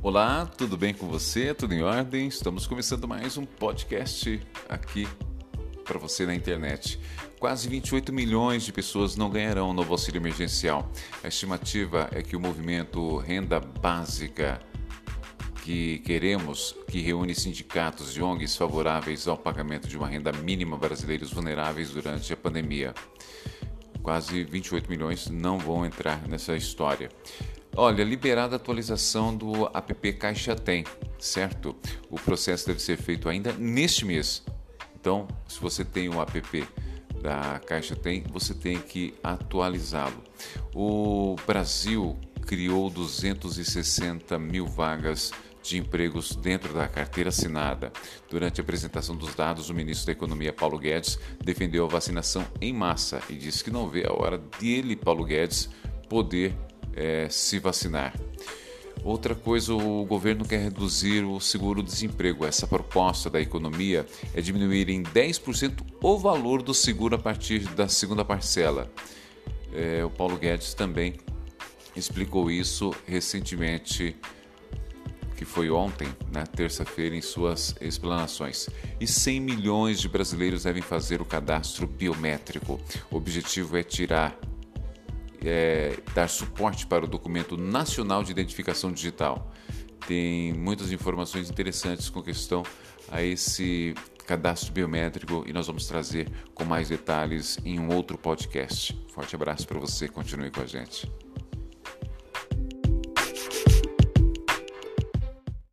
Olá, tudo bem com você? Tudo em ordem? Estamos começando mais um podcast aqui para você na internet. Quase 28 milhões de pessoas não ganharão o novo auxílio emergencial. A estimativa é que o movimento Renda Básica que queremos, que reúne sindicatos e ONGs favoráveis ao pagamento de uma renda mínima brasileiros vulneráveis durante a pandemia. Quase 28 milhões não vão entrar nessa história. Olha, liberada a atualização do app Caixa Tem, certo? O processo deve ser feito ainda neste mês. Então, se você tem o app da Caixa Tem, você tem que atualizá-lo. O Brasil criou 260 mil vagas de empregos dentro da carteira assinada. Durante a apresentação dos dados, o ministro da Economia, Paulo Guedes, defendeu a vacinação em massa e disse que não vê a hora dele, Paulo Guedes, poder é, se vacinar. Outra coisa, o governo quer reduzir o seguro-desemprego. Essa proposta da economia é diminuir em 10% o valor do seguro a partir da segunda parcela. É, o Paulo Guedes também explicou isso recentemente, que foi ontem, na terça-feira, em suas explanações. E 100 milhões de brasileiros devem fazer o cadastro biométrico. O objetivo é tirar é, dar suporte para o documento nacional de identificação digital. Tem muitas informações interessantes com questão a esse cadastro biométrico e nós vamos trazer com mais detalhes em um outro podcast. Forte abraço para você, continue com a gente.